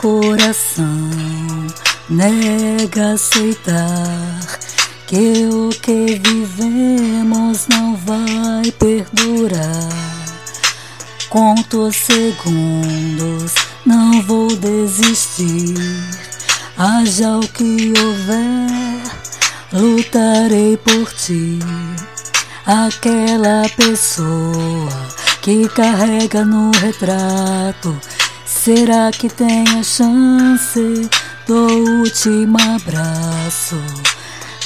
Coração nega aceitar que o que vivemos não vai perdurar. Conto segundos, não vou desistir. Haja o que houver, lutarei por ti. Aquela pessoa que carrega no retrato, será que a chance do último abraço?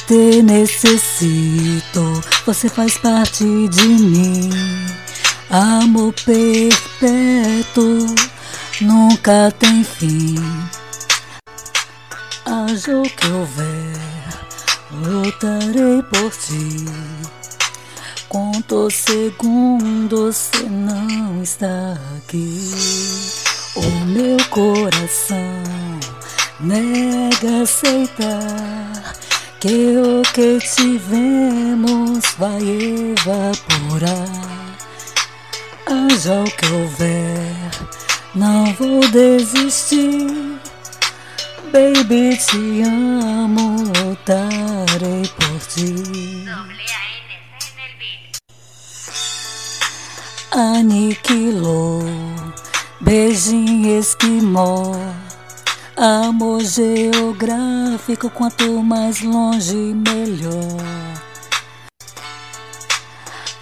Te necessito, você faz parte de mim. Amor perpétuo nunca tem fim. Haja o que houver, lutarei por ti. Conto segundos se não está aqui. O meu coração nega aceitar que o que tivemos vai evaporar. Haja o que houver, não vou desistir. Baby, te amo, lutarei esquimó. Amor geográfico, quanto mais longe, melhor.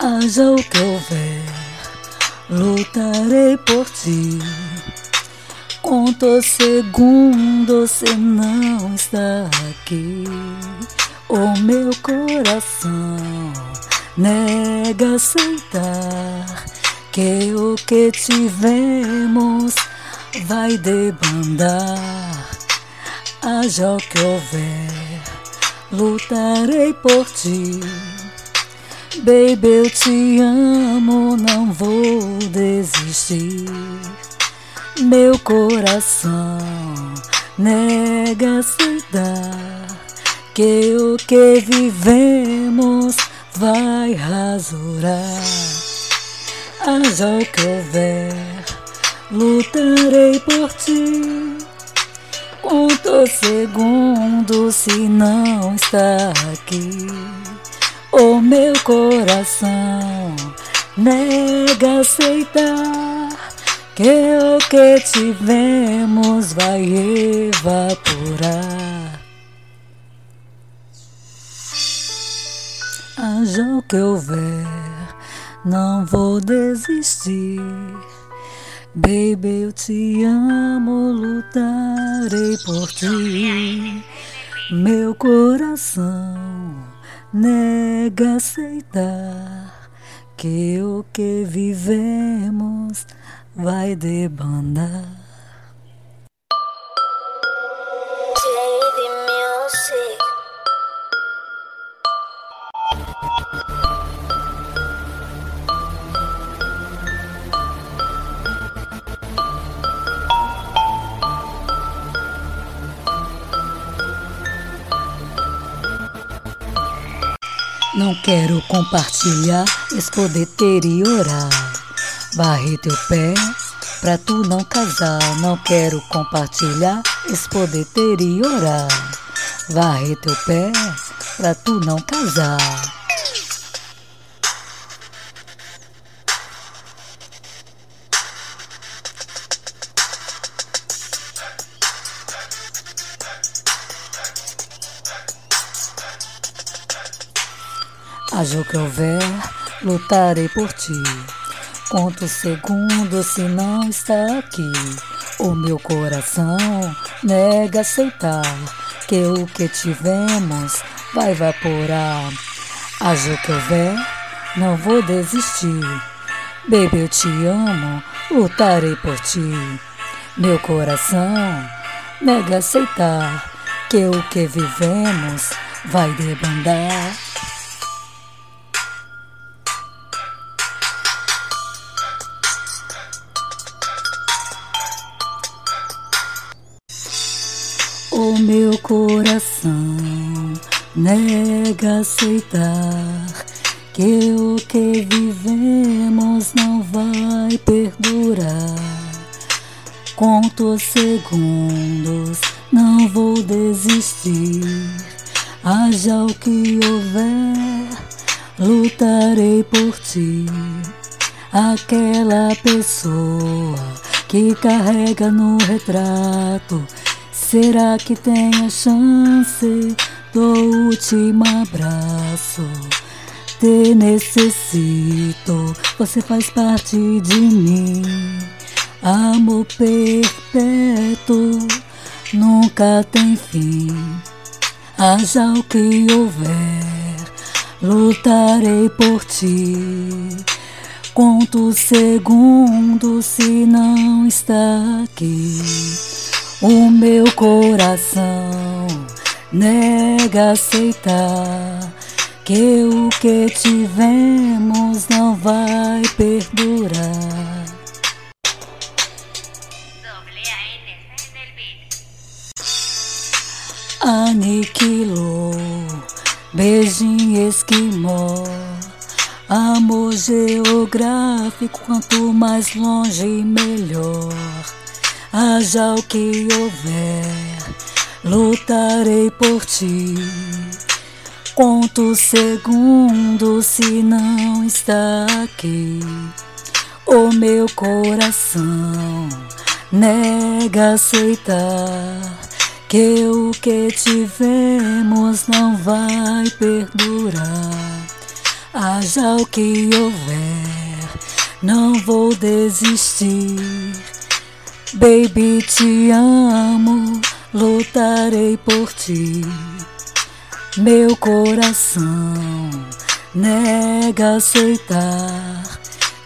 Haja o que houver, lutarei por ti. Conto segundos se não está aqui. O meu coração nega aceitar que o que tivemos vai debandar. Haja o que houver, lutarei por ti. Baby, eu te amo, não vou desistir. Meu coração nega aceitar que o que vivemos vai rasurar. Haja o que houver, lutarei por ti. Conto segundos se não está aqui. O meu coração nega aceitar que o que tivemos vai evaporar. Haja o que houver, não vou desistir. Baby, eu te amo, lutarei por ti. Meu coração nega aceitar que o que vivemos vai debandar. Não quero compartilhar esse poder deteriorar. Varre teu pé pra tu não casar. Não quero compartilhar esse poder deteriorar. Varre teu pé pra tu não casar. Haja o que houver, lutarei por ti. Conto segundos se não está aqui. O meu coração nega aceitar que o que tivemos vai evaporar. Haja o que houver, não vou desistir. Baby, eu te amo, lutarei por ti. Meu coração nega aceitar que o que vivemos vai debandar. Coração nega aceitar que o que vivemos não vai perdurar. Conto segundos, não vou desistir. Haja o que houver, lutarei por ti. Aquela pessoa que carrega no retrato, será que a chance do último abraço? Te necessito, você faz parte de mim. Amor perpétuo nunca tem fim. Haja o que houver, lutarei por ti. Conto segundos se não está aqui. O meu coração nega aceitar que o que tivemos não vai perdurar. Aniquilou, beijinho esquimó, amor geográfico, quanto mais longe melhor. Haja o que houver, lutarei por ti. Conto segundos se não está aqui. O meu coração nega aceitar que o que tivemos não vai perdurar. Haja o que houver, não vou desistir. Baby, te amo, lutarei por ti. Meu coração nega aceitar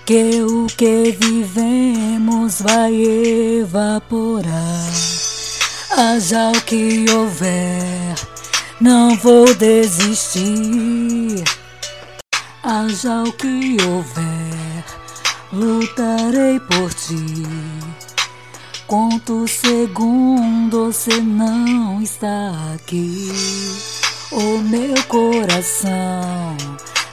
que o que vivemos vai evaporar. Haja o que houver, não vou desistir. Haja o que houver, lutarei por ti. Conto segundos, você não está aqui. O meu coração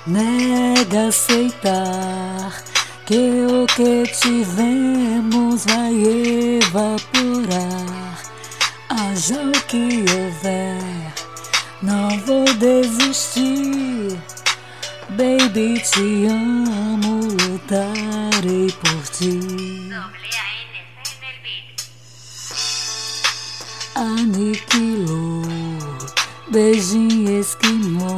nega aceitar que o que tivemos vai evaporar. Haja o que houver, não vou desistir. Baby, te amo, lutarei por ti. Aniquilou beijinho esquimó.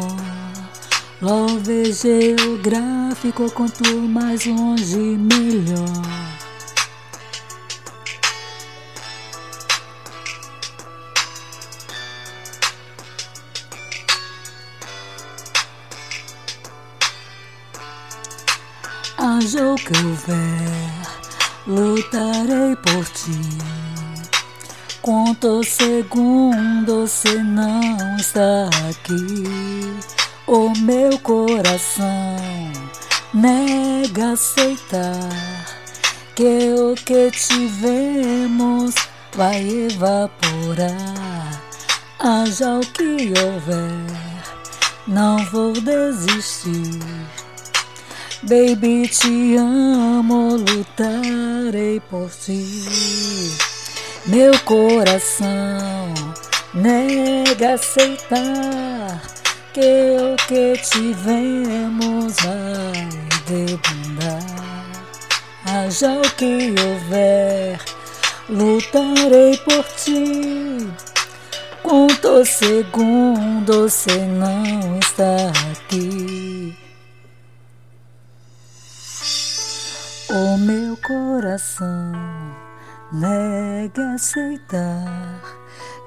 Love geográfico, quanto mais longe, melhor. Haja o que houver, lutarei por ti. Conto segundos se não está aqui. O meu coração nega aceitar que o que tivemos vai evaporar. Haja o que houver, não vou desistir. Baby, te amo, lutarei por ti. Meu coração nega aceitar que o que tivemos vai debandar. Haja o que houver, lutarei por ti. Conto segundos, você não está aqui. O meu coração nega aceitar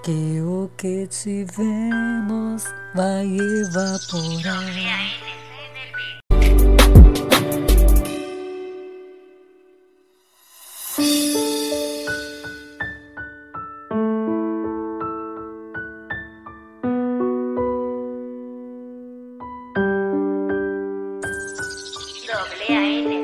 que o que tivemos vai evaporar. Doble